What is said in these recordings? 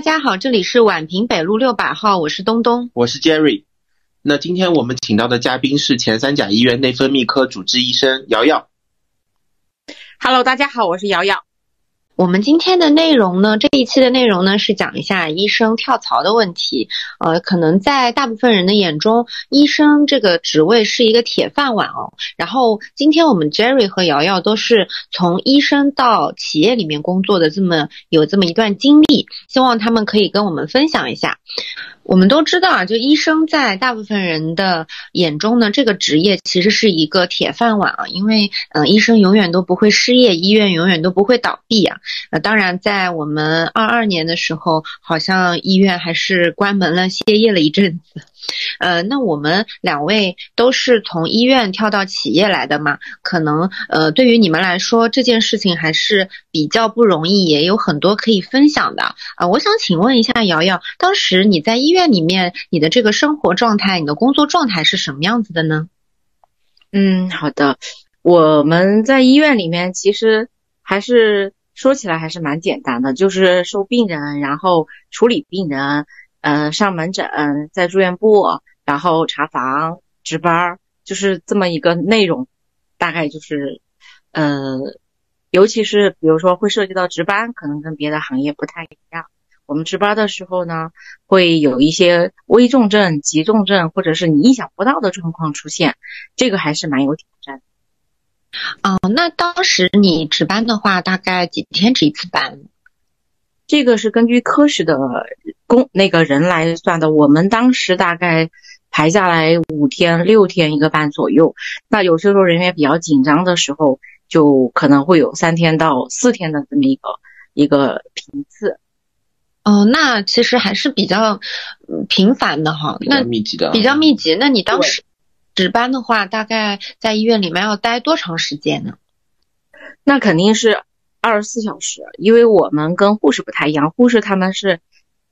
大家好，这里是宛平北路六百号，我是东东，我是 Jerry。那今天我们请到的嘉宾是前三甲医院内分泌科主治医生瑶瑶。Hello，大家好，我是瑶瑶。我们今天的内容呢，这一期的内容呢是讲一下医生跳槽的问题。呃，可能在大部分人的眼中，医生这个职位是一个铁饭碗哦。然后今天我们 Jerry 和瑶瑶都是从医生到企业里面工作的这么有这么一段经历，希望他们可以跟我们分享一下。我们都知道啊，就医生在大部分人的眼中呢，这个职业其实是一个铁饭碗啊，因为嗯，医生永远都不会失业，医院永远都不会倒闭啊。呃，当然，在我们二二年的时候，好像医院还是关门了、歇业了一阵子。呃，那我们两位都是从医院跳到企业来的嘛？可能呃，对于你们来说，这件事情还是比较不容易，也有很多可以分享的啊。我想请问一下瑶瑶，当时你在医院里面，你的这个生活状态、你的工作状态是什么样子的呢？嗯，好的，我们在医院里面其实还是说起来还是蛮简单的，就是收病人，然后处理病人。嗯，上门诊，在住院部，然后查房、值班，就是这么一个内容。大概就是，呃，尤其是比如说会涉及到值班，可能跟别的行业不太一样。我们值班的时候呢，会有一些危重症、急重症，或者是你意想不到的状况出现，这个还是蛮有挑战的。哦，那当时你值班的话，大概几天值一次班？这个是根据科室的工那个人来算的，我们当时大概排下来五天六天一个班左右。那有些时候人员比较紧张的时候，就可能会有三天到四天的这么一个一个频次。哦，那其实还是比较频繁的哈，那密集的，比较密集。那你当时值班的话，大概在医院里面要待多长时间呢？那肯定是。二十四小时，因为我们跟护士不太一样，护士他们是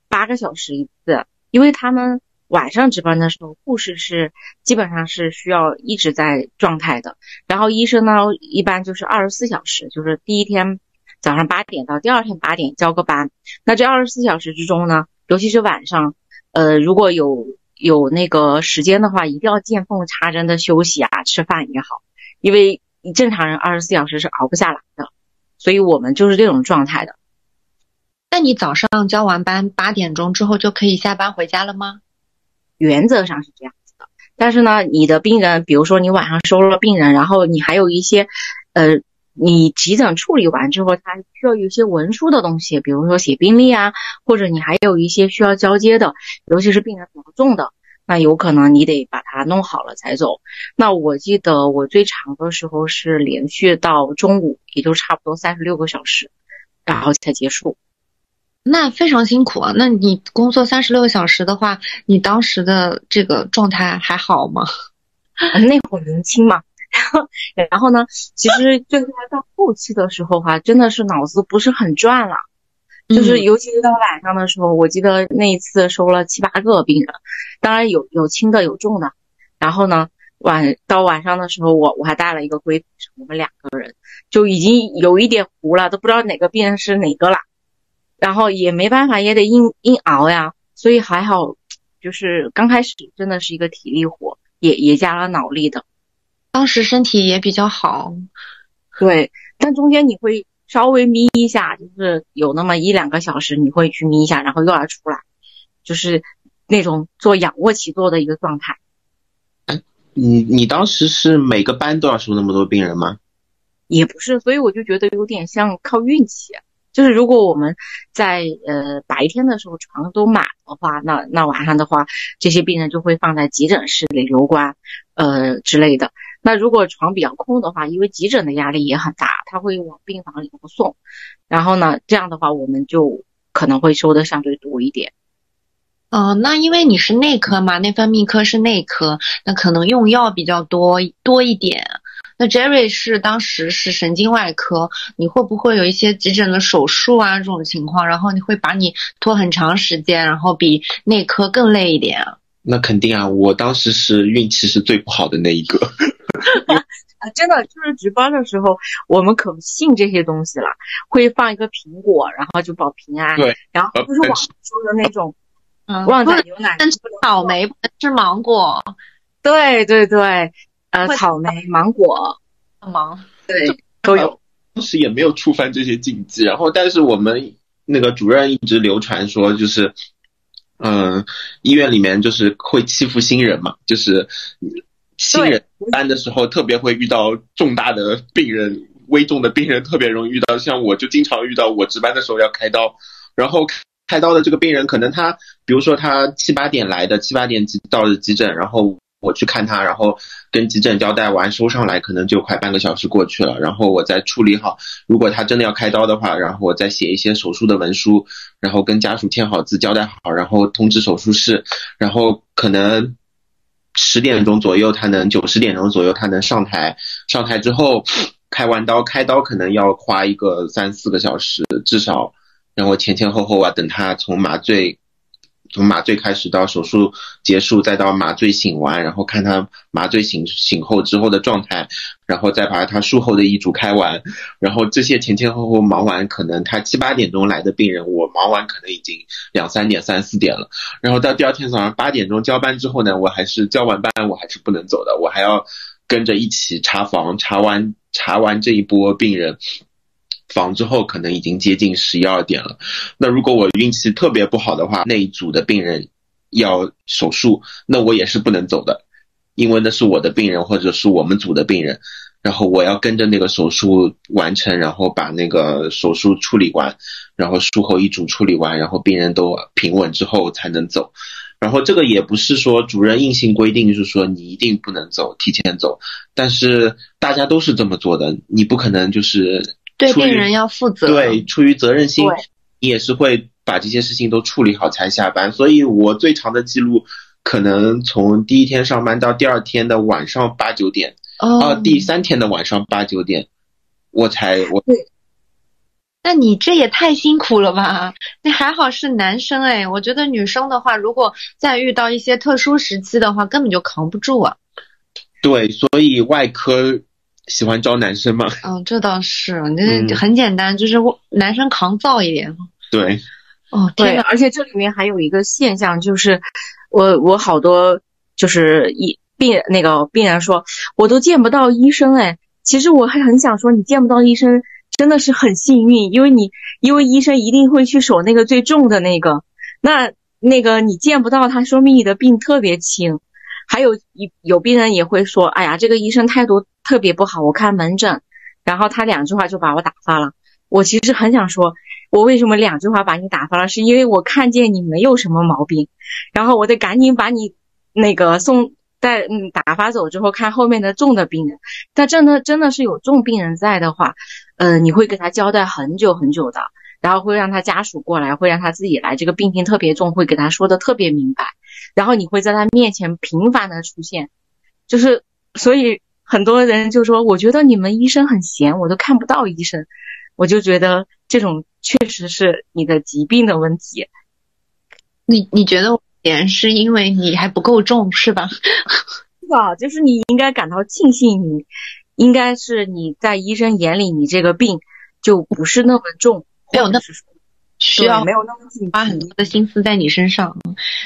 八个小时一次，因为他们晚上值班的时候，护士是基本上是需要一直在状态的。然后医生呢，一般就是二十四小时，就是第一天早上八点到第二天八点交个班。那这二十四小时之中呢，尤其是晚上，呃，如果有有那个时间的话，一定要见缝插针的休息啊，吃饭也好，因为正常人二十四小时是熬不下来的。所以我们就是这种状态的。那你早上交完班八点钟之后就可以下班回家了吗？原则上是这样子的。但是呢，你的病人，比如说你晚上收了病人，然后你还有一些，呃，你急诊处理完之后，他需要有一些文书的东西，比如说写病历啊，或者你还有一些需要交接的，尤其是病人比较重的。那有可能你得把它弄好了才走。那我记得我最长的时候是连续到中午，也就差不多三十六个小时，然后才结束。那非常辛苦啊！那你工作三十六个小时的话，你当时的这个状态还好吗？那会儿年轻嘛。然后，然后呢？其实最后到后期的时候哈，真的是脑子不是很转了。就是，尤其是到晚上的时候，我记得那一次收了七八个病人，当然有有轻的有重的。然后呢，晚到晚上的时候，我我还带了一个闺我们两个人就已经有一点糊了，都不知道哪个病人是哪个了。然后也没办法，也得硬硬熬呀。所以还好，就是刚开始真的是一个体力活，也也加了脑力的。当时身体也比较好，对，但中间你会。稍微眯一下，就是有那么一两个小时，你会去眯一下，然后又要出来，就是那种做仰卧起坐的一个状态。你你当时是每个班都要收那么多病人吗？也不是，所以我就觉得有点像靠运气。就是如果我们在呃白天的时候床都满的话，那那晚上的话，这些病人就会放在急诊室里留观，呃之类的。那如果床比较空的话，因为急诊的压力也很大，他会往病房里头送，然后呢，这样的话我们就可能会收的相对多一点。哦，那因为你是内科嘛，内分泌科是内科，那可能用药比较多多一点。那 Jerry 是当时是神经外科，你会不会有一些急诊的手术啊这种情况？然后你会把你拖很长时间，然后比内科更累一点啊？那肯定啊，我当时是运气是最不好的那一个。啊，真的就是值班的时候，我们可不信这些东西了，会放一个苹果，然后就保平安。对，然后就是网上说的那种嗯，旺不能仔牛奶，但是草莓，不能吃芒果，对对对，呃，草莓、芒果，芒。对，都有。当时也没有触犯这些禁忌，然后但是我们那个主任一直流传说，就是，嗯、医院里面就是会欺负新人嘛，就是新人班的时候特别会遇到重大的病人，危重的病人特别容易遇到，像我就经常遇到，我值班的时候要开刀，然后开刀的这个病人可能他，比如说他七八点来的，七八点到的急诊，然后我去看他，然后跟急诊交代完收上来，可能就快半个小时过去了，然后我再处理好。如果他真的要开刀的话，然后我再写一些手术的文书，然后跟家属签好字，交代好，然后通知手术室，然后可能十点钟左右他能，九十点钟左右他能上台，上台之后开完刀，开刀可能要花一个三四个小时，至少，然后前前后后啊，等他从麻醉。从麻醉开始到手术结束，再到麻醉醒完，然后看他麻醉醒醒后之后的状态，然后再把他术后的遗嘱开完，然后这些前前后后忙完，可能他七八点钟来的病人，我忙完可能已经两三点、三四点了。然后到第二天早上八点钟交班之后呢，我还是交完班我还是不能走的，我还要跟着一起查房，查完查完这一波病人。房之后可能已经接近十一二点了，那如果我运气特别不好的话，那一组的病人要手术，那我也是不能走的，因为那是我的病人或者是我们组的病人，然后我要跟着那个手术完成，然后把那个手术处理完，然后术后遗嘱处理完，然后病人都平稳之后才能走。然后这个也不是说主任硬性规定，就是说你一定不能走，提前走，但是大家都是这么做的，你不可能就是对病人要负责。对，出于责任心，你也是会把这些事情都处理好才下班。所以我最长的记录，可能从第一天上班到第二天的晚上八九点，哦，啊，第三天的晚上八九点，我才我那你这也太辛苦了吧？那还好是男生哎，我觉得女生的话，如果再遇到一些特殊时期的话，根本就扛不住啊。对，所以外科喜欢招男生嘛，嗯，这倒是，那嗯很简单，就是男生扛造一点。对，哦，对，天呐，而且这里面还有一个现象，就是我我好多就是一病那个病人说，我都见不到医生哎。其实我还很想说，你见不到医生真的是很幸运，因为你因为医生一定会去守那个最重的那个，那那个你见不到他，说明你的病特别轻。还有有有病人也会说，哎呀，这个医生态度特别不好，我看门诊，然后他两句话就把我打发了。我其实很想说，我为什么两句话把你打发了？是因为我看见你没有什么毛病，然后我得赶紧把你那个送带嗯打发走之后，看后面的重的病人。但真的真的是有重病人在的话，呃，你会给他交代很久很久的，然后会让他家属过来，会让他自己来，这个病情特别重，会给他说的特别明白，然后你会在他面前频繁的出现，就是所以很多人就说，我觉得你们医生很闲，我都看不到医生。我就觉得这种确实是你的疾病的问题。你你觉得我点是因为你还不够重是吧？是的，就是你应该感到庆幸你，应该是你在医生眼里，你这个病就不是那么重，没有那或者是说需要没有那么紧花很多的心思在你身上。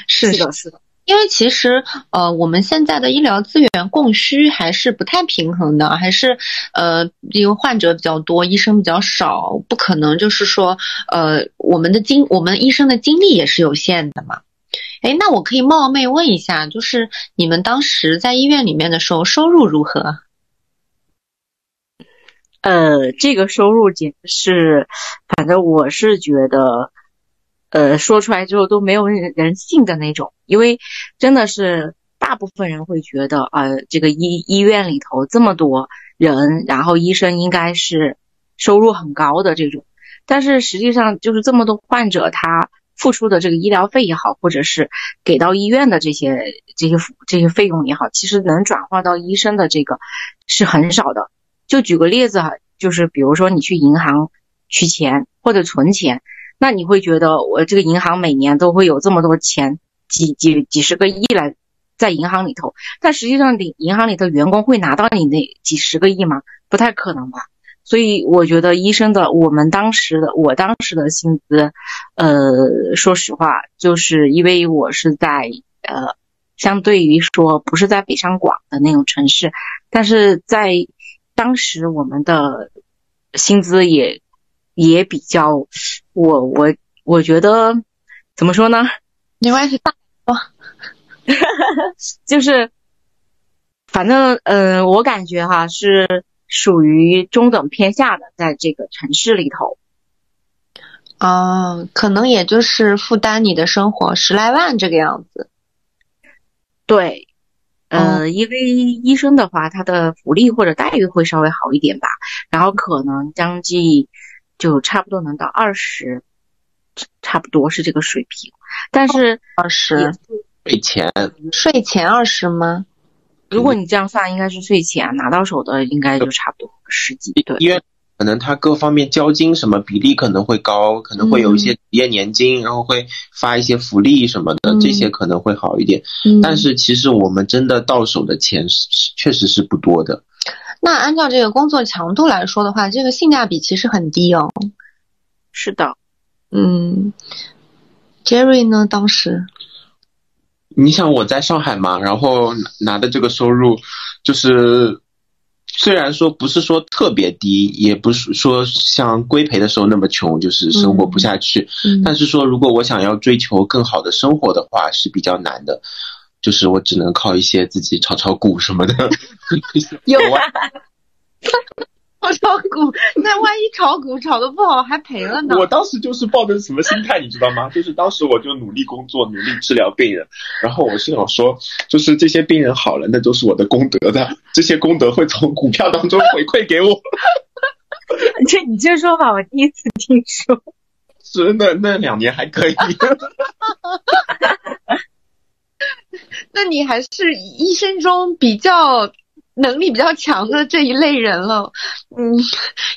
是是的，是的，因为其实呃，我们现在的医疗资源供需还是不太平衡的，还是呃，因为患者比较多，医生比较少，不可能就是说呃，我们的精我们医生的精力也是有限的嘛。哎，那我可以冒昧问一下，就是你们当时在医院里面的时候收入如何？呃，这个收入简直是，反正我是觉得，呃，说出来之后都没有人人信的那种，因为真的是大部分人会觉得，呃，这个医医院里头这么多人，然后医生应该是收入很高的这种，但是实际上就是这么多患者，他付出的这个医疗费也好，或者是给到医院的这些这些这些费用也好，其实能转化到医生的这个是很少的。就举个例子哈，就是比如说你去银行取钱或者存钱，那你会觉得我这个银行每年都会有这么多钱，几几几十个亿来在银行里头，但实际上，你银行里的员工会拿到你那几十个亿吗？不太可能吧。所以我觉得医生的，我们当时的，我当时的薪资，呃，说实话，就是因为我是在呃，相对于说不是在北上广的那种城市，但是在当时我们的薪资也也比较，我我我觉得怎么说呢？没关系，大 就是，反正嗯，我感觉哈是。属于中等偏下的，在这个城市里头，啊，可能也就是负担你的生活十来万这个样子。对，呃，因为医生的话，他的福利或者待遇会稍微好一点吧，然后可能将近就差不多能到二十，差不多是这个水平。但是二十税前税前二十吗？如果你这样算，应该是税前拿到手的，应该就差不多十几。对，因为可能他各方面交金什么比例可能会高，可能会有一些企业年金，然后会发一些福利什么的，这些可能会好一点。但是其实我们真的到手的钱是确实是不多的。那按照这个工作强度来说的话，这个性价比其实很低哦。是的，嗯，Jerry 呢？当时。你想我在上海嘛，然后拿的这个收入，就是虽然说不是说特别低，也不是说像规培的时候那么穷，就是生活不下去。但是说如果我想要追求更好的生活的话，是比较难的，就是我只能靠一些自己炒炒股什么的。有啊。炒炒股，那万一炒股炒的不好还赔了呢？我当时就是抱着什么心态，你知道吗？就是当时我就努力工作，努力治疗病人，然后我是想说，就是这些病人好了，那都是我的功德的，这些功德会从股票当中回馈给我。这你这说法我第一次听说。真的那两年还可以。那你还是一生中比较。能力比较强的这一类人了，嗯，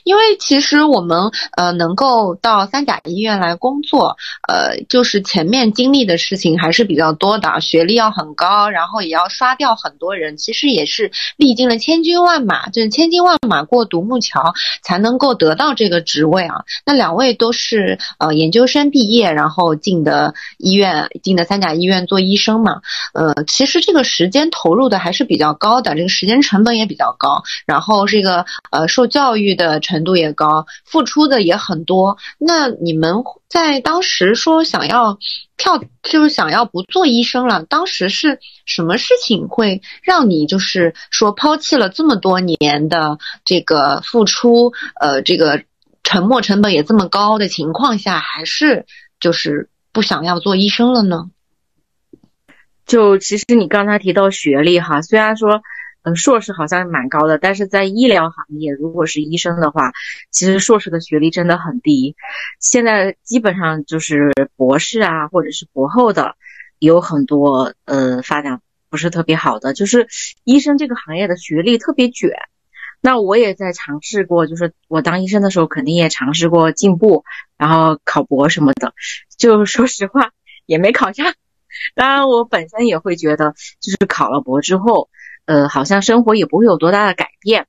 因为其实我们呃能够到三甲医院来工作，呃，就是前面经历的事情还是比较多的，学历要很高，然后也要刷掉很多人，其实也是历经了千军万马，就是千军万马过独木桥才能够得到这个职位啊。那两位都是呃研究生毕业，然后进的医院，进的三甲医院做医生嘛，呃，其实这个时间投入的还是比较高的，这个时间。成本也比较高，然后这个呃受教育的程度也高，付出的也很多。那你们在当时说想要跳，就是想要不做医生了，当时是什么事情会让你就是说抛弃了这么多年的这个付出，呃，这个沉没成本也这么高的情况下，还是就是不想要做医生了呢？就其实你刚才提到学历哈，虽然说。硕士好像蛮高的，但是在医疗行业，如果是医生的话，其实硕士的学历真的很低。现在基本上就是博士啊，或者是博后的，有很多呃发展不是特别好的。就是医生这个行业的学历特别卷。那我也在尝试过，就是我当医生的时候，肯定也尝试过进步，然后考博什么的。就说实话，也没考上。当然，我本身也会觉得，就是考了博之后。呃，好像生活也不会有多大的改变，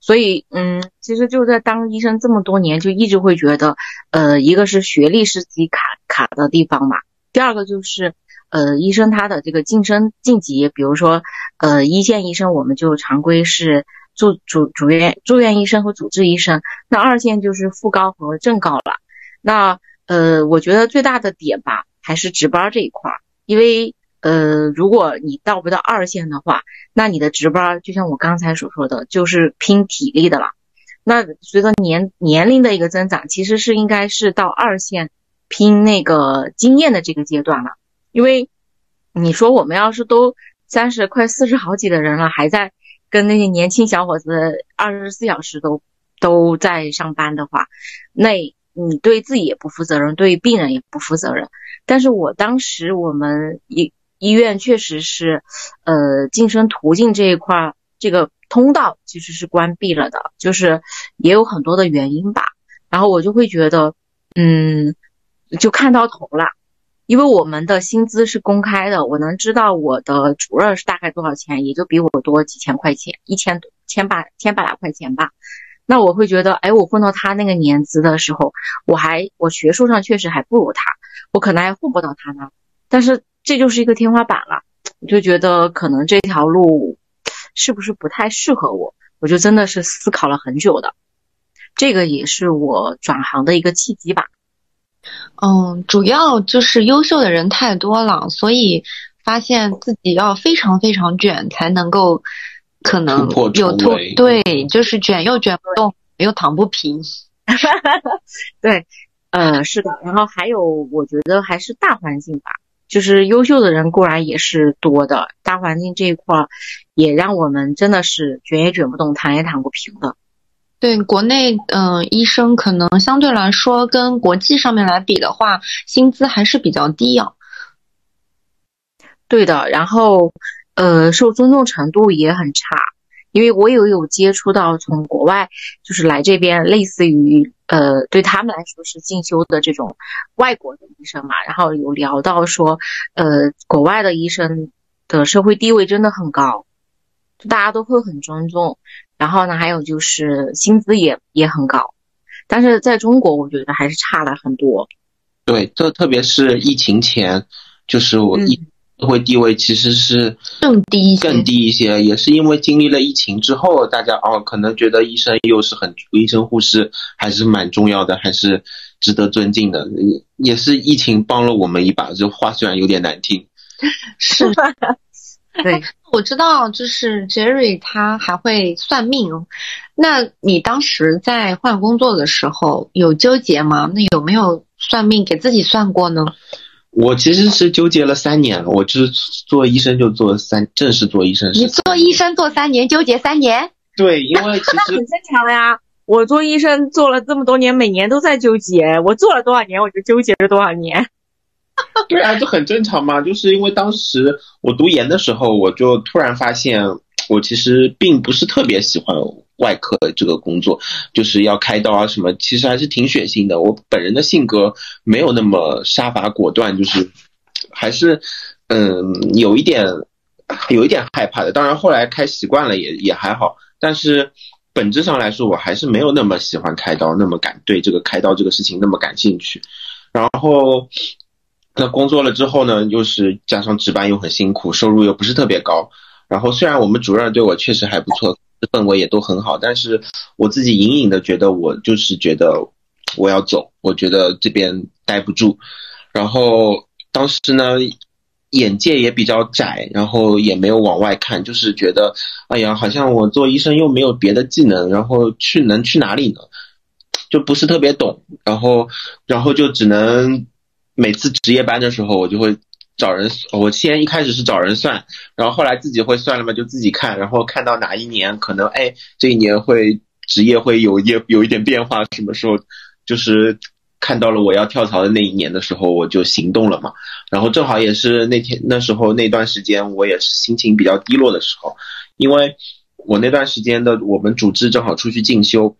所以，嗯，其实就在当医生这么多年，就一直会觉得，呃，一个是学历是自己卡卡的地方嘛，第二个就是，呃，医生他的这个晋升晋级，比如说，呃，一线医生我们就常规是住主主院住院医生和主治医生，那二线就是副高和正高了。那，呃，我觉得最大的点吧，还是值班这一块儿，因为。呃，如果你到不到二线的话，那你的值班就像我刚才所说的，就是拼体力的了。那随着年年龄的一个增长，其实是应该是到二线拼那个经验的这个阶段了。因为你说我们要是都三十快四十好几的人了，还在跟那些年轻小伙子二十四小时都都在上班的话，那你对自己也不负责任，对病人也不负责任。但是我当时我们一。医院确实是，呃，晋升途径这一块，这个通道其实是关闭了的，就是也有很多的原因吧。然后我就会觉得，嗯，就看到头了。因为我们的薪资是公开的，我能知道我的主任是大概多少钱，也就比我多几千块钱，一千多千把千八百块钱吧。那我会觉得，哎，我混到他那个年资的时候，我还我学术上确实还不如他，我可能还混不到他那，但是这就是一个天花板了，我就觉得可能这条路是不是不太适合我，我就真的是思考了很久的。这个也是我转行的一个契机吧。嗯，主要就是优秀的人太多了，所以发现自己要非常非常卷才能够可能有突对，就是卷又卷不动，又躺不平。对，呃，是的。然后还有，我觉得还是大环境吧，就是优秀的人固然也是多的，大环境这一块也让我们真的是卷也卷不动，躺也躺不平的。对国内，嗯，医生可能相对来说跟国际上面来比的话，薪资还是比较低啊。对的，然后，呃，受尊重程度也很差，因为我也有接触到从国外就是来这边，类似于呃，对他们来说是进修的这种外国的医生嘛，然后有聊到说，呃，国外的医生的社会地位真的很高，就大家都会很尊重。然后呢，还有就是薪资也也很高，但是在中国，我觉得还是差了很多。对，特特别是疫情前，就是我医社会地位其实是更低更低一些，也是因为经历了疫情之后，大家哦可能觉得医生又是很医生护士还是蛮重要的，还是值得尊敬的。也是疫情帮了我们一把，这话虽然有点难听，是吧。对，我知道，就是 Jerry 他还会算命。那你当时在换工作的时候有纠结吗？那有没有算命给自己算过呢？我其实是纠结了三年，我就是做医生就做三，正式做医生。你做医生做三年，纠结三年？对，因为其实 很正常呀。我做医生做了这么多年，每年都在纠结。我做了多少年，我就纠结了多少年。对啊，这很正常嘛。就是因为当时我读研的时候，我就突然发现，我其实并不是特别喜欢外科这个工作，就是要开刀啊什么，其实还是挺血腥的。我本人的性格没有那么杀伐果断，就是还是嗯有一点有一点害怕的。当然后来开习惯了也也还好，但是本质上来说，我还是没有那么喜欢开刀，那么感对这个开刀这个事情那么感兴趣。然后。那工作了之后呢，又是加上值班又很辛苦，收入又不是特别高。然后虽然我们主任对我确实还不错，氛围也都很好，但是我自己隐隐的觉得，我就是觉得我要走，我觉得这边待不住。然后当时呢，眼界也比较窄，然后也没有往外看，就是觉得，哎呀，好像我做医生又没有别的技能，然后去能去哪里呢？就不是特别懂，然后，然后就只能。每次值夜班的时候，我就会找人。我先一开始是找人算，然后后来自己会算了嘛，就自己看。然后看到哪一年可能，哎，这一年会职业会有一有一点变化，什么时候就是看到了我要跳槽的那一年的时候，我就行动了嘛。然后正好也是那天那时候那段时间，我也是心情比较低落的时候，因为我那段时间的我们组织正好出去进修。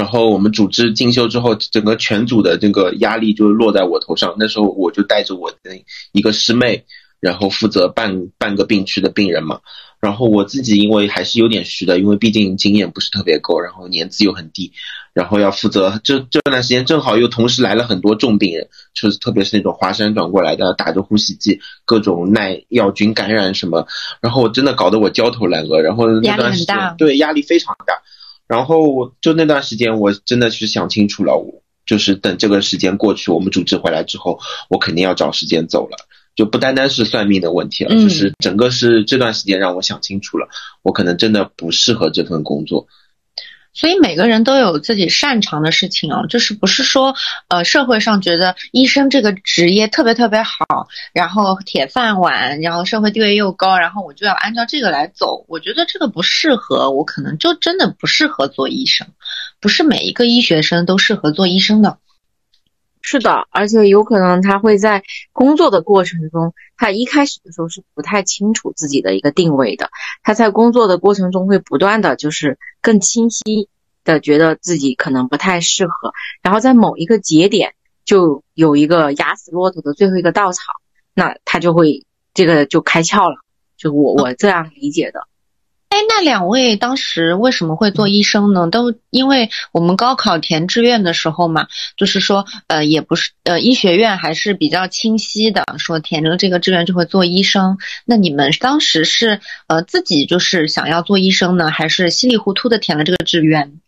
然后我们组织进修之后，整个全组的这个压力就落在我头上。那时候我就带着我的一个师妹，然后负责半半个病区的病人嘛。然后我自己因为还是有点虚的，因为毕竟经验不是特别够，然后年资又很低，然后要负责这这段时间正好又同时来了很多重病人，就是特别是那种华山转过来的，打着呼吸机，各种耐药菌感染什么。然后我真的搞得我焦头烂额，然后那段时间对压力非常大。然后我就那段时间，我真的是想清楚了，我就是等这个时间过去，我们组织回来之后，我肯定要找时间走了，就不单单是算命的问题了，就是整个是这段时间让我想清楚了，我可能真的不适合这份工作。所以每个人都有自己擅长的事情啊，就是不是说，呃，社会上觉得医生这个职业特别特别好，然后铁饭碗，然后社会地位又高，然后我就要按照这个来走。我觉得这个不适合我，可能就真的不适合做医生，不是每一个医学生都适合做医生的。是的，而且有可能他会在工作的过程中，他一开始的时候是不太清楚自己的一个定位的。他在工作的过程中会不断的就是更清晰的觉得自己可能不太适合，然后在某一个节点就有一个压死骆驼的最后一个稻草，那他就会这个就开窍了，就我我这样理解的。哎，那两位当时为什么会做医生呢？都因为我们高考填志愿的时候嘛，就是说，呃，也不是，呃，医学院还是比较清晰的，说填了这个志愿就会做医生。那你们当时是呃自己就是想要做医生呢，还是稀里糊涂的填了这个志愿？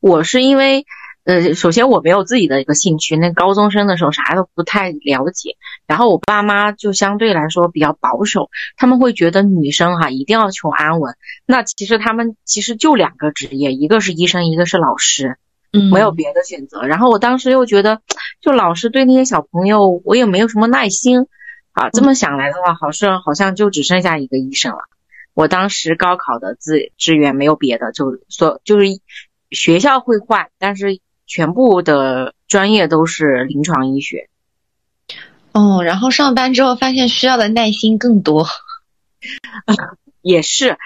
我是因为。呃，首先我没有自己的一个兴趣，那高中生的时候啥都不太了解，然后我爸妈就相对来说比较保守，他们会觉得女生哈一定要求安稳。那其实他们其实就两个职业，一个是医生，一个是老师，嗯，没有别的选择。然后我当时又觉得，就老师对那些小朋友，我也没有什么耐心啊。这么想来的话，好像好像就只剩下一个医生了。我当时高考的志志愿没有别的，就说就是学校会换，但是。全部的专业都是临床医学，哦，然后上班之后发现需要的耐心更多，也是，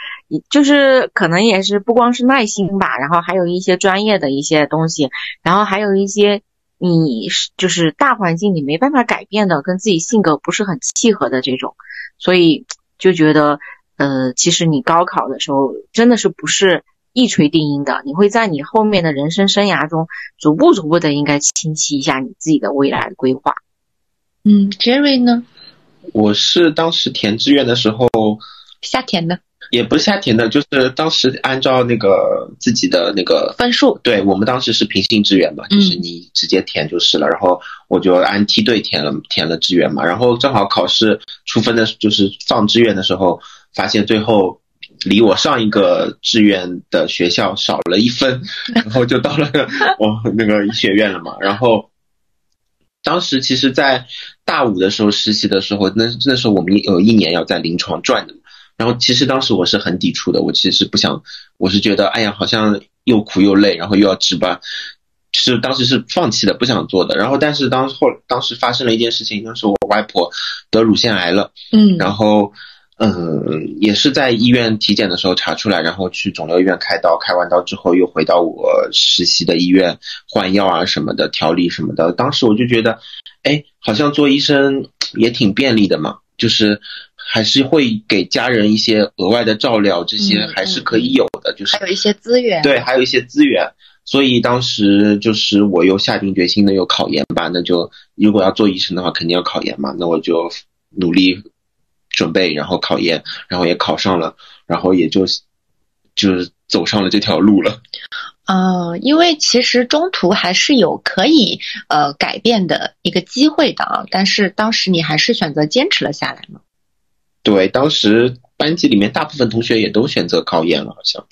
就是可能也是不光是耐心吧，然后还有一些专业的一些东西，然后还有一些你就是大环境你没办法改变的，跟自己性格不是很契合的这种，所以就觉得，呃，其实你高考的时候真的是不是。一锤定音的，你会在你后面的人生生涯中逐步逐步的应该清晰一下你自己的未来规划。嗯，Jerry 呢？我是当时填志愿的时候瞎填的，也不是瞎填的，就是当时按照那个自己的那个分数。对我们当时是平行志愿嘛，就是你直接填就是了。然后我就按梯队填了填了志愿嘛，然后正好考试出分的，就是放志愿的时候，发现最后。离我上一个志愿的学校少了一分，然后就到了 我那个医学院了嘛。然后当时其实，在大五的时候实习的时候，那那时候我们有一年要在临床转的。然后其实当时我是很抵触的，我其实是不想，我是觉得哎呀，好像又苦又累，然后又要值班，是当时是放弃的，不想做的。然后但是当后当时发生了一件事情，就是我外婆得乳腺癌了，嗯，然后。嗯，也是在医院体检的时候查出来，然后去肿瘤医院开刀，开完刀之后又回到我实习的医院换药啊什么的，调理什么的。当时我就觉得，哎，好像做医生也挺便利的嘛，就是还是会给家人一些额外的照料，这些还是可以有的，就是还有一些资源。对，还有一些资源。所以当时就是我又下定决心的又考研吧，那就如果要做医生的话，肯定要考研嘛，那我就努力。准备，然后考研，然后也考上了，然后也就就是走上了这条路了。嗯，因为其实中途还是有可以呃改变的一个机会的啊，但是当时你还是选择坚持了下来嘛。对，当时班级里面大部分同学也都选择考研了，好像。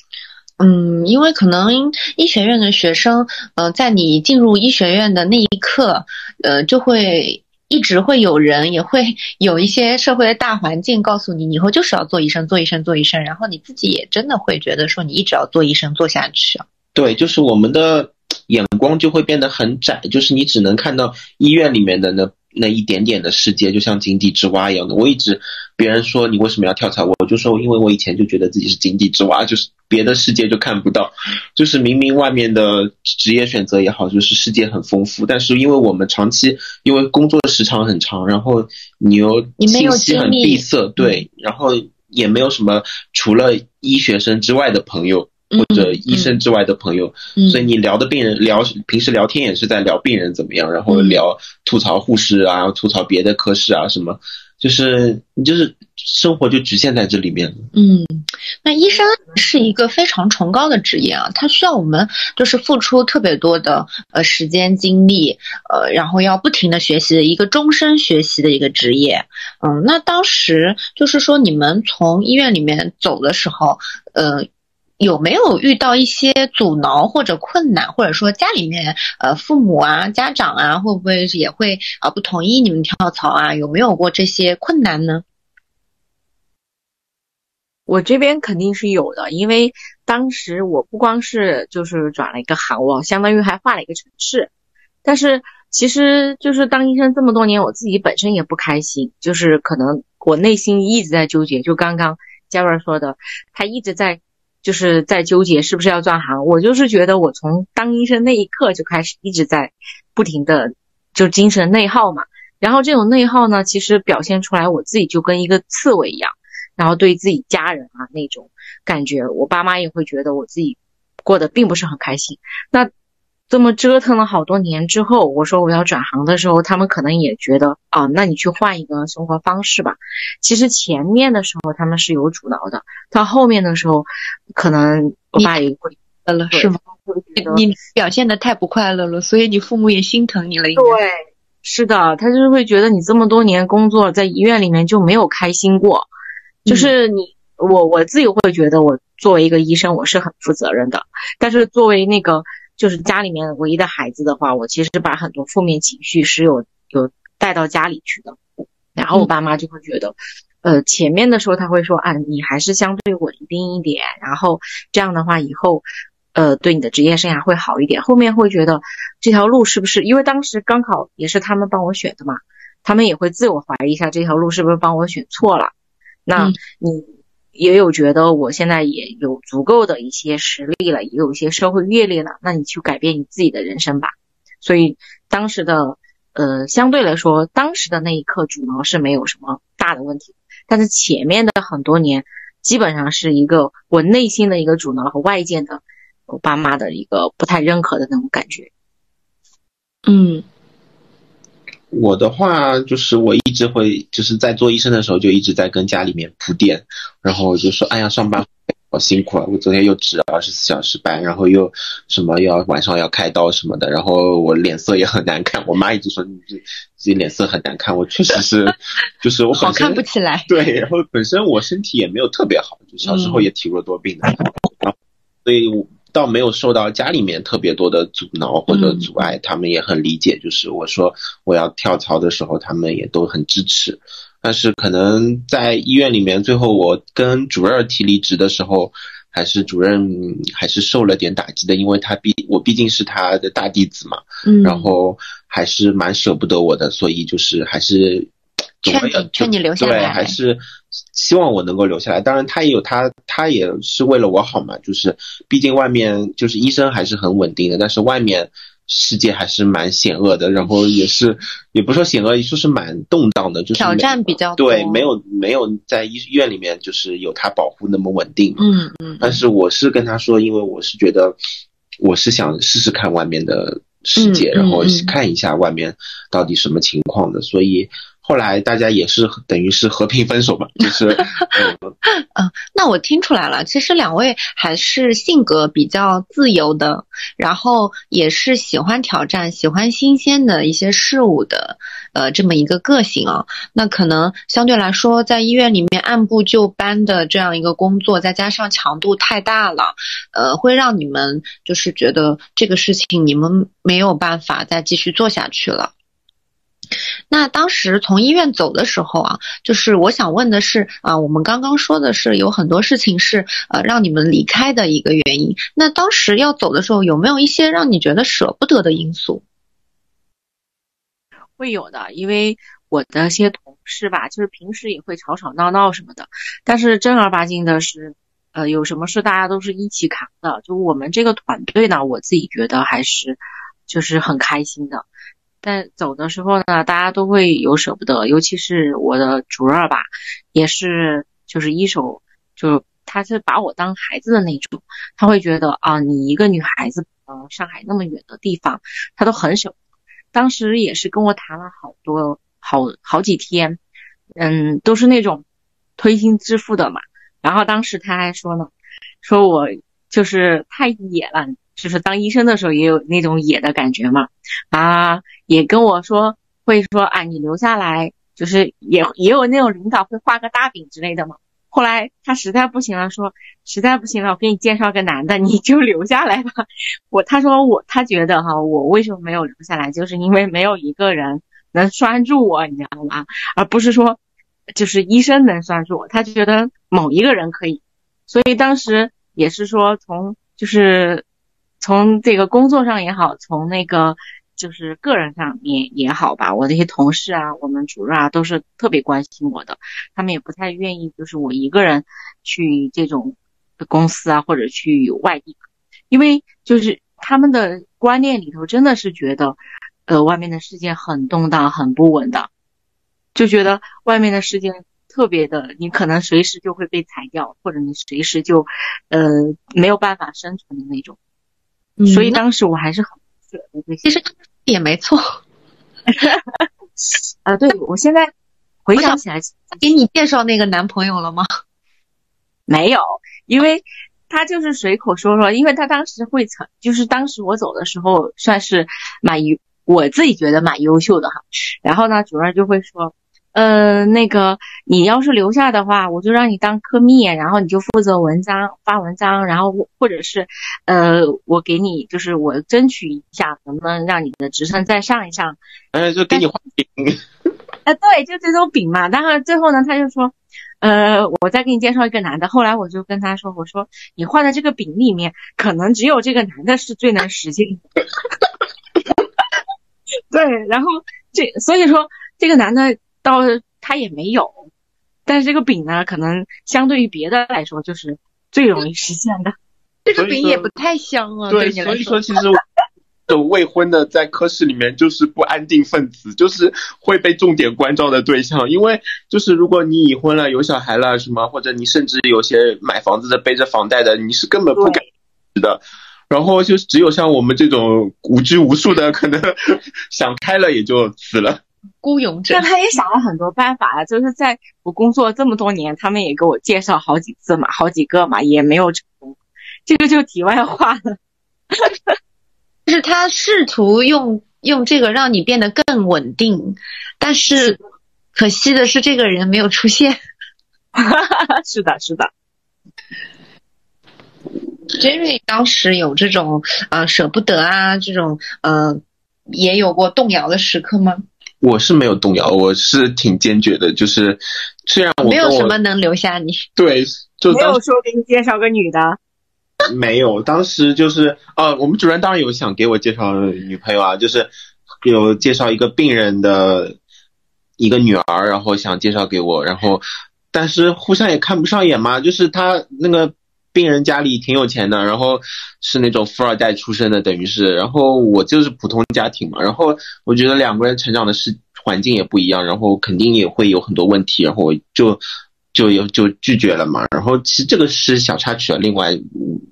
嗯，因为可能医学院的学生，呃，在你进入医学院的那一刻，呃，就会。一直会有人，也会有一些社会的大环境告诉你，以后就是要做医生，做医生，做医生。然后你自己也真的会觉得说，你一直要做医生做下去。对，就是我们的眼光就会变得很窄，就是你只能看到医院里面的那那一点点的世界，就像井底之蛙一样的。我一直别人说你为什么要跳槽，我就说因为我以前就觉得自己是井底之蛙，就是。别的世界就看不到，就是明明外面的职业选择也好，就是世界很丰富，但是因为我们长期因为工作时长很长，然后你又信息很闭塞，对，然后也没有什么除了医学生之外的朋友或者医生之外的朋友，所以你聊的病人聊平时聊天也是在聊病人怎么样，然后聊吐槽护士啊，吐槽别的科室啊什么。就是你就是生活就局限在这里面嗯，那医生是一个非常崇高的职业啊，他需要我们就是付出特别多的呃时间精力，呃，然后要不停的学习的一个终身学习的一个职业。嗯，那当时就是说你们从医院里面走的时候，呃。有没有遇到一些阻挠或者困难，或者说家里面呃父母啊、家长啊，会不会也会啊不同意你们跳槽啊？有没有过这些困难呢？我这边肯定是有的，因为当时我不光是就是转了一个行，我相当于还换了一个城市。但是其实就是当医生这么多年，我自己本身也不开心，就是可能我内心一直在纠结。就刚刚嘉文说的，他一直在。就是在纠结是不是要转行。我就是觉得我从当医生那一刻就开始一直在不停的就精神内耗嘛。然后这种内耗呢，其实表现出来我自己就跟一个刺猬一样，然后对自己家人啊那种感觉，我爸妈也会觉得我自己过得并不是很开心。那这么折腾了好多年之后，我说我要转行的时候，他们可能也觉得啊，那你去换一个生活方式吧。其实前面的时候他们是有阻挠的，到后面的时候，可能我爸也会快乐是吗？你表现的太不快乐了，所以你父母也心疼你了。对，是的，他就是会觉得你这么多年工作在医院里面就没有开心过，就是你我我自己会觉得我作为一个医生我是很负责任的，但是作为那个。就是家里面唯一的孩子的话，我其实把很多负面情绪是有有带到家里去的，然后我爸妈就会觉得，呃，前面的时候他会说啊，你还是相对稳定一点，然后这样的话以后，呃，对你的职业生涯会好一点。后面会觉得这条路是不是？因为当时刚好也是他们帮我选的嘛，他们也会自我怀疑一下这条路是不是帮我选错了。那你。也有觉得我现在也有足够的一些实力了，也有一些社会阅历了，那你去改变你自己的人生吧。所以当时的呃，相对来说，当时的那一刻阻挠是没有什么大的问题，但是前面的很多年，基本上是一个我内心的一个阻挠和外界的我爸妈的一个不太认可的那种感觉。嗯。我的话就是我一直会就是在做医生的时候就一直在跟家里面铺垫，然后就说哎呀上班好辛苦啊，我昨天又值二十四小时班，然后又什么要晚上要开刀什么的，然后我脸色也很难看，我妈一直说你自己脸色很难看，我确实是 就是我好看不起来，对，然后本身我身体也没有特别好，就小时候也体弱多病的，然后所以。倒没有受到家里面特别多的阻挠或者阻碍，他们也很理解。就是我说我要跳槽的时候，他们也都很支持。但是可能在医院里面，最后我跟主任提离职的时候，还是主任还是受了点打击的，因为他毕我毕竟是他的大弟子嘛，然后还是蛮舍不得我的，所以就是还是。劝你劝你留下来，对，还是希望我能够留下来。当然，他也有他，他也是为了我好嘛。就是毕竟外面就是医生还是很稳定的，但是外面世界还是蛮险恶的。然后也是，也不说险恶，就是蛮动荡的，就是挑战比较多。对，没有没有在医院里面就是有他保护那么稳定。嗯嗯。但是我是跟他说，因为我是觉得我是想试试看外面的世界，然后看一下外面到底什么情况的，所以。后来大家也是等于是和平分手吧，就是，嗯，那我听出来了，其实两位还是性格比较自由的，然后也是喜欢挑战、喜欢新鲜的一些事物的，呃，这么一个个性啊。那可能相对来说，在医院里面按部就班的这样一个工作，再加上强度太大了，呃，会让你们就是觉得这个事情你们没有办法再继续做下去了。那当时从医院走的时候啊，就是我想问的是啊，我们刚刚说的是有很多事情是呃让你们离开的一个原因。那当时要走的时候，有没有一些让你觉得舍不得的因素？会有的，因为我的些同事吧，就是平时也会吵吵闹闹什么的，但是正儿八经的是，呃，有什么事大家都是一起扛的。就我们这个团队呢，我自己觉得还是就是很开心的。但走的时候呢，大家都会有舍不得，尤其是我的主任吧，也是就是一手，就他是把我当孩子的那种，他会觉得啊，你一个女孩子，呃，上海那么远的地方，他都很舍。当时也是跟我谈了好多好好几天，嗯，都是那种推心置腹的嘛。然后当时他还说呢，说我就是太野了。就是当医生的时候也有那种野的感觉嘛，啊，也跟我说会说啊，你留下来，就是也也有那种领导会画个大饼之类的嘛。后来他实在不行了，说实在不行了，我给你介绍个男的，你就留下来吧。我他说我他觉得哈，我为什么没有留下来，就是因为没有一个人能拴住我，你知道吗？而不是说就是医生能拴住我，他觉得某一个人可以，所以当时也是说从就是。从这个工作上也好，从那个就是个人上面也好吧，我这些同事啊，我们主任啊，都是特别关心我的，他们也不太愿意就是我一个人去这种公司啊，或者去外地，因为就是他们的观念里头真的是觉得，呃，外面的世界很动荡、很不稳的，就觉得外面的世界特别的，你可能随时就会被裁掉，或者你随时就，呃，没有办法生存的那种。所以当时我还是很舍得这些，其实也没错。啊，对，我现在回想起来，给你介绍那个男朋友了吗？没有，因为他就是随口说说，因为他当时会成，就是当时我走的时候算是蛮优，我自己觉得蛮优秀的哈。然后呢，主任就会说。呃，那个，你要是留下的话，我就让你当科密，然后你就负责文章发文章，然后或者是，呃，我给你就是我争取一下，能不能让你的职称再上一上？哎，就给你画饼。呃，对，就这种饼嘛。然后最后呢，他就说，呃，我再给你介绍一个男的。后来我就跟他说，我说你画的这个饼里面，可能只有这个男的是最能实现。对，然后这所以说这个男的。到他也没有，但是这个饼呢，可能相对于别的来说，就是最容易实现的。这个饼也不太香啊。对，所以说其实，有未婚的在科室里面就是不安定分子，就是会被重点关照的对象。因为就是如果你已婚了、有小孩了什么，或者你甚至有些买房子的、背着房贷的，你是根本不敢的。然后就只有像我们这种无拘无束的，可能 想开了也就死了。孤勇者，那他也想了很多办法就是在我工作这么多年，他们也给我介绍好几次嘛，好几个嘛，也没有成功。这个就题外话了。就是他试图用用这个让你变得更稳定，但是可惜的是这个人没有出现。是的，是的。Jerry 当时有这种呃舍不得啊，这种呃也有过动摇的时刻吗？我是没有动摇，我是挺坚决的。就是虽然我没有什么能留下你，对，就没有说给你介绍个女的，没有。当时就是哦，我们主任当然有想给我介绍女朋友啊，就是有介绍一个病人的一个女儿，然后想介绍给我，然后但是互相也看不上眼嘛，就是他那个。病人家里挺有钱的，然后是那种富二代出身的，等于是，然后我就是普通家庭嘛，然后我觉得两个人成长的是环境也不一样，然后肯定也会有很多问题，然后我就就有就拒绝了嘛，然后其实这个是小插曲啊，另外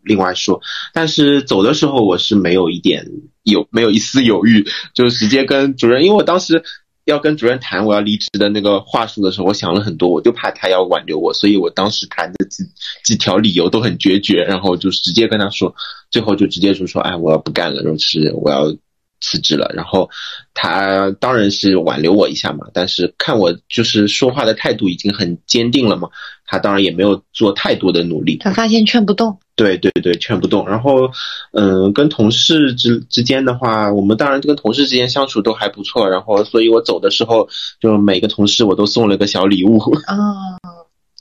另外说，但是走的时候我是没有一点有没有一丝犹豫，就直接跟主任，因为我当时。要跟主任谈我要离职的那个话术的时候，我想了很多，我就怕他要挽留我，所以我当时谈的几几条理由都很决绝，然后就直接跟他说，最后就直接就说，哎，我要不干了，就是我要辞职了。然后他当然是挽留我一下嘛，但是看我就是说话的态度已经很坚定了嘛，他当然也没有做太多的努力。他发现劝不动。对对对，劝不动。然后，嗯，跟同事之之间的话，我们当然跟同事之间相处都还不错。然后，所以我走的时候，就每个同事我都送了个小礼物。哦，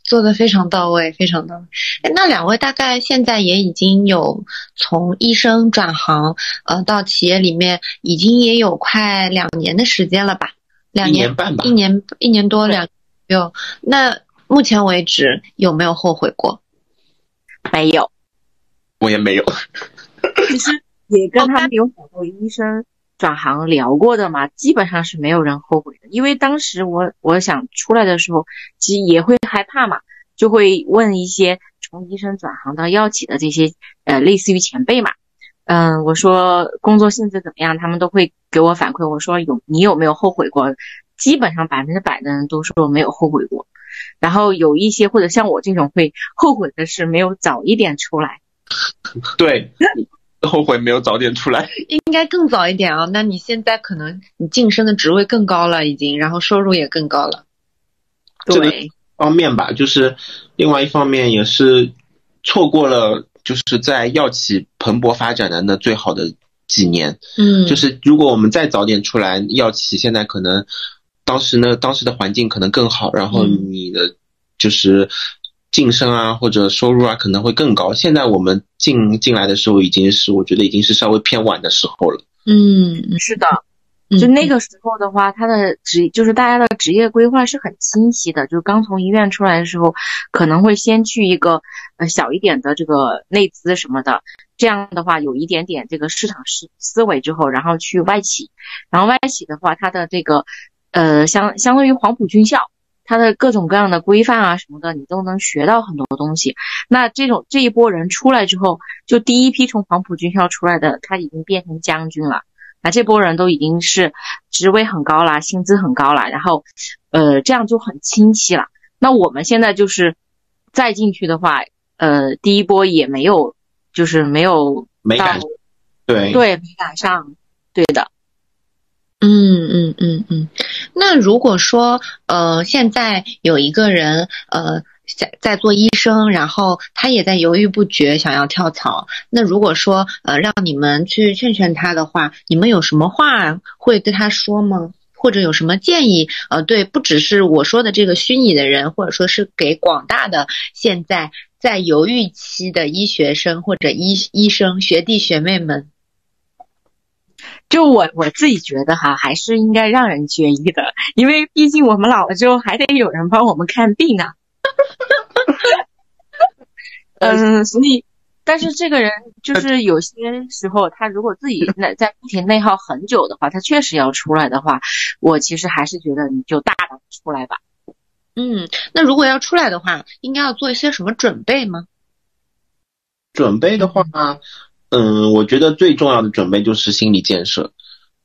做的非常到位，非常到位。那两位大概现在也已经有从医生转行，呃，到企业里面已经也有快两年的时间了吧？两年半吧，一年一年多两有。那目前为止有没有后悔过？没有。我也没有，其实也跟他们有很多医生转行聊过的嘛，基本上是没有人后悔的。因为当时我我想出来的时候，其实也会害怕嘛，就会问一些从医生转行到药企的这些呃类似于前辈嘛，嗯，我说工作性质怎么样，他们都会给我反馈。我说有你有没有后悔过？基本上百分之百的人都说没有后悔过。然后有一些或者像我这种会后悔的是没有早一点出来。对，后悔没有早点出来，应该更早一点啊。那你现在可能你晋升的职位更高了，已经，然后收入也更高了。对，方面吧，就是另外一方面也是错过了，就是在药企蓬勃发展的那最好的几年。嗯，就是如果我们再早点出来，药企现在可能当时呢，当时的环境可能更好，然后你的就是。晋升啊，或者收入啊，可能会更高。现在我们进进来的时候，已经是我觉得已经是稍微偏晚的时候了。嗯，是的。就那个时候的话，他的职就是大家的职业规划是很清晰的。就刚从医院出来的时候，可能会先去一个呃小一点的这个内资什么的，这样的话有一点点这个市场思思维之后，然后去外企，然后外企的话，它的这个呃相相当于黄埔军校，它的各种各样的规范啊什么的，你都能学到很多东西。那这种这一波人出来之后，就第一批从黄埔军校出来的，他已经变成将军了。那这波人都已经是职位很高了，薪资很高了，然后，呃，这样就很清晰了。那我们现在就是再进去的话，呃，第一波也没有，就是没有没赶，对对，没赶上，对的。嗯嗯嗯嗯。那如果说呃，现在有一个人呃。在在做医生，然后他也在犹豫不决，想要跳槽。那如果说呃让你们去劝劝他的话，你们有什么话会对他说吗？或者有什么建议？呃，对，不只是我说的这个虚拟的人，或者说是给广大的现在在犹豫期的医学生或者医医生学弟学妹们。就我我自己觉得哈，还是应该让人决医的，因为毕竟我们老了之后还得有人帮我们看病呢。嗯，所以，但是这个人就是有些时候，他如果自己 内在不停内耗很久的话，他确实要出来的话，我其实还是觉得你就大胆出来吧。嗯，那如果要出来的话，应该要做一些什么准备吗？准备的话，嗯，我觉得最重要的准备就是心理建设，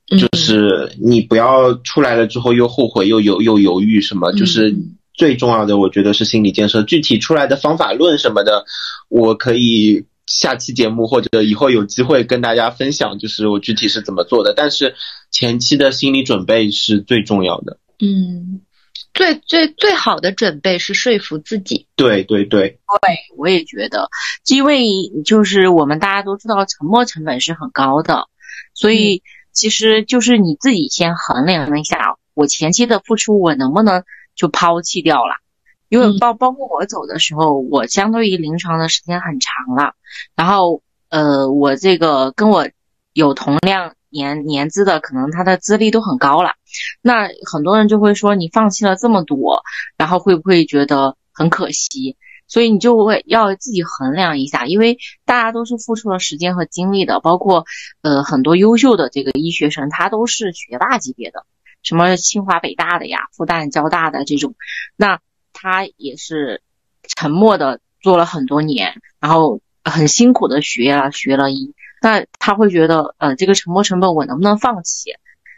就是你不要出来了之后又后悔又犹又犹豫什么，就是。最重要的，我觉得是心理建设。具体出来的方法论什么的，我可以下期节目或者以后有机会跟大家分享，就是我具体是怎么做的。但是前期的心理准备是最重要的。嗯，最最最好的准备是说服自己。对对对，对，我也觉得，因为就是我们大家都知道，沉没成本是很高的，所以其实就是你自己先衡量一下，我前期的付出，我能不能。就抛弃掉了，因为包包括我走的时候，我相对于临床的时间很长了，然后呃，我这个跟我有同样年年资的，可能他的资历都很高了，那很多人就会说你放弃了这么多，然后会不会觉得很可惜？所以你就会要自己衡量一下，因为大家都是付出了时间和精力的，包括呃很多优秀的这个医学生，他都是学霸级别的。什么清华北大的呀，复旦交大的这种，那他也是沉默的做了很多年，然后很辛苦的学了学了医，那他会觉得，呃，这个沉没成本我能不能放弃？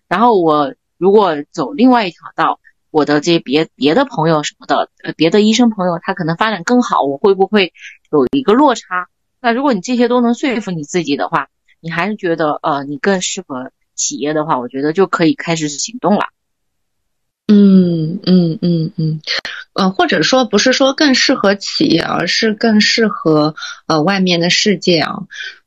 然后我如果走另外一条道，我的这别别的朋友什么的，呃，别的医生朋友他可能发展更好，我会不会有一个落差？那如果你这些都能说服你自己的话，你还是觉得，呃，你更适合。企业的话，我觉得就可以开始行动了。嗯嗯嗯嗯，呃，或者说不是说更适合企业，而是更适合呃外面的世界啊。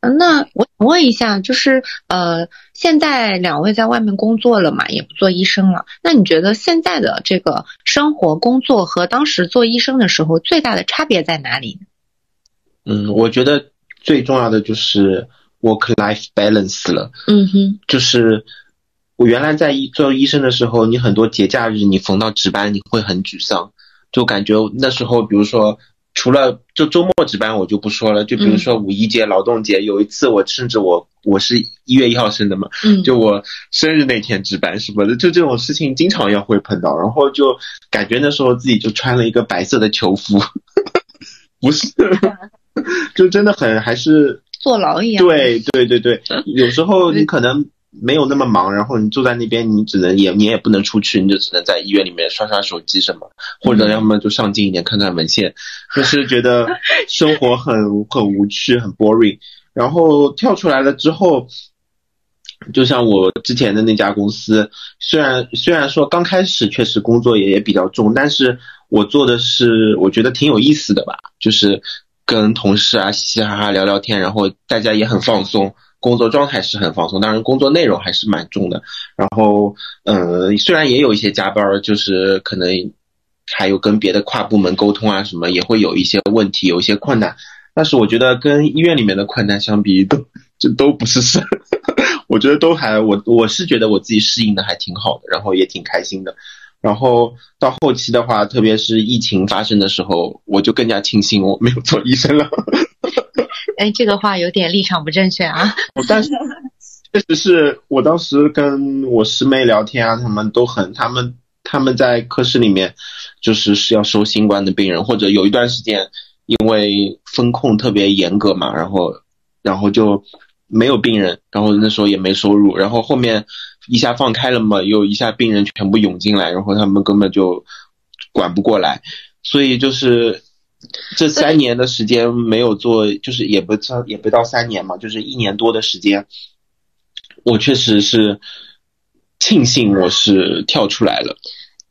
那我问一下，就是呃，现在两位在外面工作了嘛，也不做医生了。那你觉得现在的这个生活工作和当时做医生的时候最大的差别在哪里？嗯，我觉得最重要的就是。work life balance 了，嗯哼，就是我原来在医做医生的时候，你很多节假日你逢到值班，你会很沮丧，就感觉那时候，比如说除了就周末值班我就不说了，就比如说五一节、劳动节，有一次我甚至我我是一月一号生的嘛，嗯，就我生日那天值班什么的，就这种事情经常要会碰到，然后就感觉那时候自己就穿了一个白色的囚服，不是，就真的很还是。坐牢一样。对对对对，有时候你可能没有那么忙，然后你坐在那边，你只能也你也不能出去，你就只能在医院里面刷刷手机什么，或者要么就上进一点看看文献，就是觉得生活很很无趣，很 boring。然后跳出来了之后，就像我之前的那家公司，虽然虽然说刚开始确实工作也也比较重，但是我做的是我觉得挺有意思的吧，就是。跟同事啊嘻嘻哈哈聊聊天，然后大家也很放松，工作状态是很放松，当然工作内容还是蛮重的。然后，嗯，虽然也有一些加班，就是可能还有跟别的跨部门沟通啊什么，也会有一些问题，有一些困难。但是我觉得跟医院里面的困难相比，都这都不是事。我觉得都还我我是觉得我自己适应的还挺好的，然后也挺开心的。然后到后期的话，特别是疫情发生的时候，我就更加庆幸我没有做医生了。哎，这个话有点立场不正确啊。我 但是确实是我当时跟我师妹聊天啊，他们都很他们他们在科室里面就是是要收新冠的病人，或者有一段时间因为风控特别严格嘛，然后然后就没有病人，然后那时候也没收入，然后后面一下放开了嘛，又一下病人全部涌进来，然后他们根本就管不过来，所以就是。这三年的时间没有做，就是也不超也不到三年嘛，就是一年多的时间，我确实是庆幸我是跳出来了。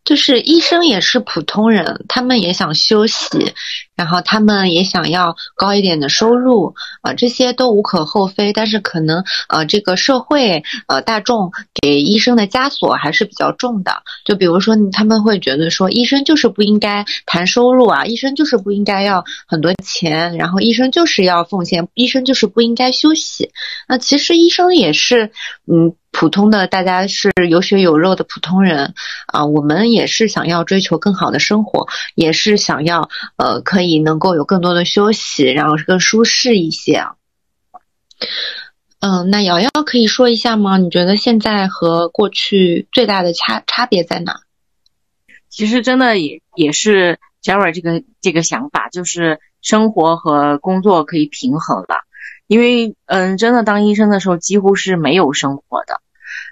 就是医生也是普通人，他们也想休息，然后他们也想要高一点的收入啊，这些都无可厚非。但是可能呃，这个社会呃大众给医生的枷锁还是比较重的。就比如说，他们会觉得说，医生就是不应该谈收入啊，医生就是不应该要很多钱，然后医生就是要奉献，医生就是不应该休息。那其实医生也是嗯。普通的大家是有血有肉的普通人啊，我们也是想要追求更好的生活，也是想要呃可以也能够有更多的休息，然后更舒适一些。嗯，那瑶瑶可以说一下吗？你觉得现在和过去最大的差差别在哪？其实真的也也是 Jerry 这个这个想法，就是生活和工作可以平衡了。因为嗯，真的当医生的时候几乎是没有生活的。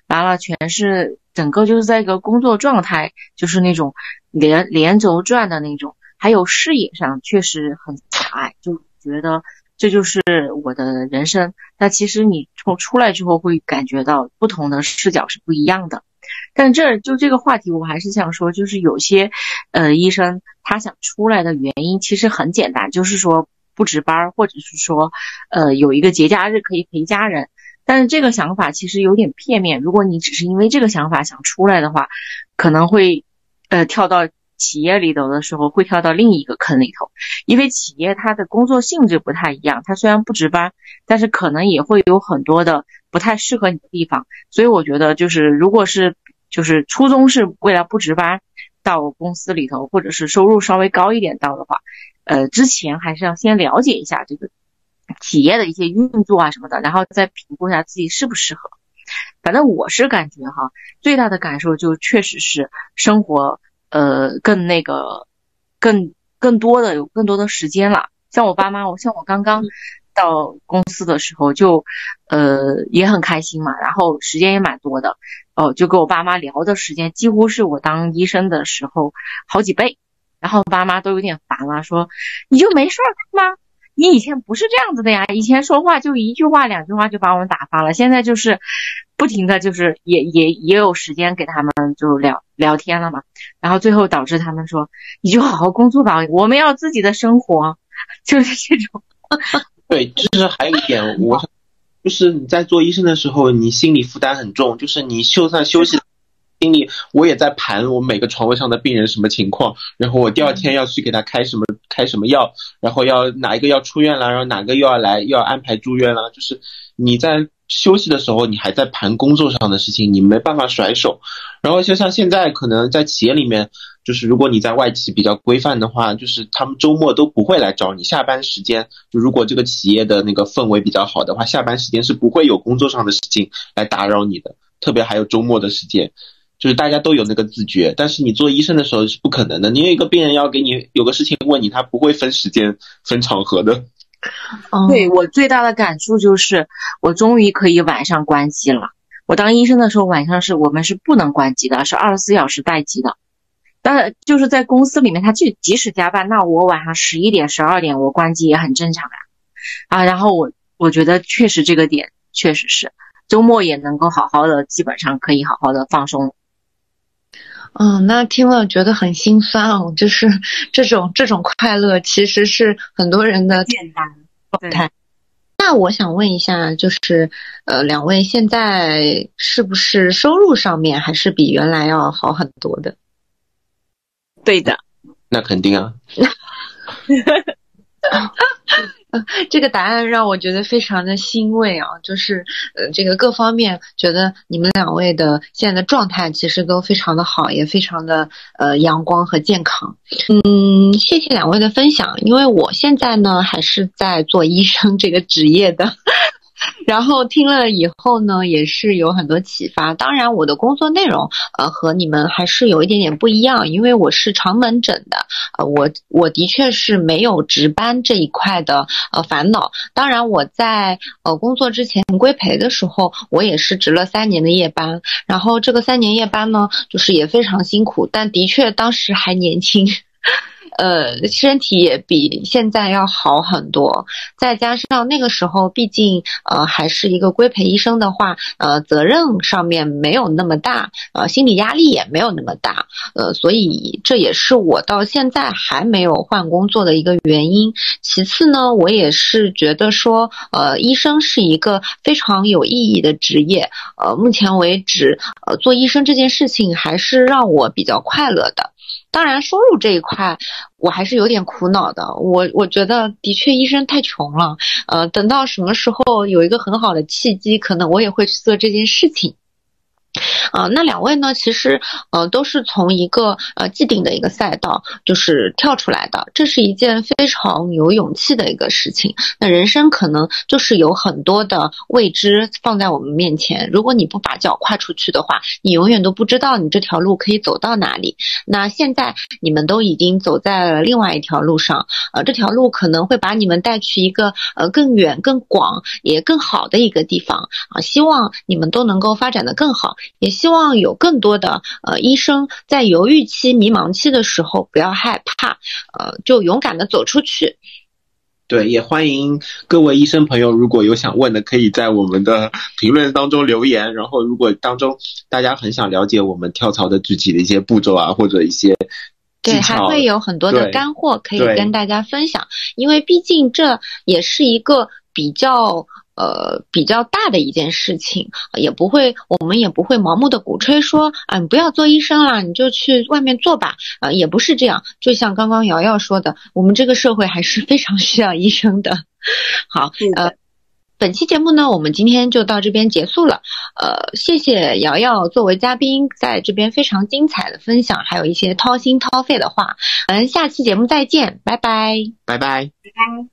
完了，全是整个就是在一个工作状态，就是那种连连轴转的那种，还有视野上确实很狭隘，就觉得这就是我的人生。但其实你从出来之后会感觉到不同的视角是不一样的。但这就这个话题，我还是想说，就是有些呃医生他想出来的原因其实很简单，就是说不值班，或者是说呃有一个节假日可以陪家人。但是这个想法其实有点片面。如果你只是因为这个想法想出来的话，可能会，呃，跳到企业里头的时候会跳到另一个坑里头。因为企业它的工作性质不太一样，它虽然不值班，但是可能也会有很多的不太适合你的地方。所以我觉得，就是如果是就是初衷是为了不值班到公司里头，或者是收入稍微高一点到的话，呃，之前还是要先了解一下这个。企业的一些运作啊什么的，然后再评估一下自己适不适合。反正我是感觉哈，最大的感受就确实是生活呃更那个更更多的有更多的时间了。像我爸妈，我像我刚刚到公司的时候就呃也很开心嘛，然后时间也蛮多的哦，就跟我爸妈聊的时间几乎是我当医生的时候好几倍。然后爸妈都有点烦了，说你就没事干吗？你以前不是这样子的呀，以前说话就一句话两句话就把我们打发了，现在就是不停的就是也也也有时间给他们就聊聊天了嘛，然后最后导致他们说你就好好工作吧，我们要自己的生活，就是这种。对，就是还有一点，我想 就是你在做医生的时候，你心理负担很重，就是你就算休息。心里我也在盘我每个床位上的病人什么情况，然后我第二天要去给他开什么开什么药，然后要哪一个要出院了，然后哪个又要来又要安排住院了。就是你在休息的时候，你还在盘工作上的事情，你没办法甩手。然后就像现在可能在企业里面，就是如果你在外企比较规范的话，就是他们周末都不会来找你。下班时间就如果这个企业的那个氛围比较好的话，下班时间是不会有工作上的事情来打扰你的，特别还有周末的时间。就是大家都有那个自觉，但是你做医生的时候是不可能的。你有一个病人要给你有个事情问你，他不会分时间、分场合的。对我最大的感触就是，我终于可以晚上关机了。我当医生的时候，晚上是我们是不能关机的，是二十四小时待机的。但就是在公司里面，他就即使加班，那我晚上十一点、十二点我关机也很正常呀。啊，然后我我觉得确实这个点确实是周末也能够好好的，基本上可以好好的放松。嗯，那听了觉得很心酸哦，就是 这种这种快乐其实是很多人的简单状态。那我想问一下，就是呃，两位现在是不是收入上面还是比原来要好很多的？对的，那肯定啊。这个答案让我觉得非常的欣慰啊，就是呃，这个各方面觉得你们两位的现在的状态其实都非常的好，也非常的呃阳光和健康。嗯，谢谢两位的分享，因为我现在呢还是在做医生这个职业的。然后听了以后呢，也是有很多启发。当然，我的工作内容呃和你们还是有一点点不一样，因为我是长门诊的，呃，我我的确是没有值班这一块的呃烦恼。当然，我在呃工作之前规培的时候，我也是值了三年的夜班。然后这个三年夜班呢，就是也非常辛苦，但的确当时还年轻。呃，身体也比现在要好很多，再加上那个时候，毕竟呃还是一个规培医生的话，呃责任上面没有那么大，呃心理压力也没有那么大，呃所以这也是我到现在还没有换工作的一个原因。其次呢，我也是觉得说，呃医生是一个非常有意义的职业，呃目前为止，呃做医生这件事情还是让我比较快乐的。当然，收入这一块我还是有点苦恼的。我我觉得的确医生太穷了。呃，等到什么时候有一个很好的契机，可能我也会去做这件事情。啊，那两位呢？其实，呃，都是从一个呃既定的一个赛道，就是跳出来的。这是一件非常有勇气的一个事情。那人生可能就是有很多的未知放在我们面前，如果你不把脚跨出去的话，你永远都不知道你这条路可以走到哪里。那现在你们都已经走在了另外一条路上，呃，这条路可能会把你们带去一个呃更远、更广也更好的一个地方啊。希望你们都能够发展的更好。也希望有更多的呃医生在犹豫期、迷茫期的时候不要害怕，呃，就勇敢的走出去。对，也欢迎各位医生朋友，如果有想问的，可以在我们的评论当中留言。然后，如果当中大家很想了解我们跳槽的具体的一些步骤啊，或者一些对，还会有很多的干货可以跟大家分享。因为毕竟这也是一个比较。呃，比较大的一件事情，也不会，我们也不会盲目的鼓吹说，啊，你不要做医生啦，你就去外面做吧，啊，也不是这样。就像刚刚瑶瑶说的，我们这个社会还是非常需要医生的。好，呃，本期节目呢，我们今天就到这边结束了。呃，谢谢瑶瑶作为嘉宾在这边非常精彩的分享，还有一些掏心掏肺的话。我们下期节目再见，拜拜，拜拜，拜拜。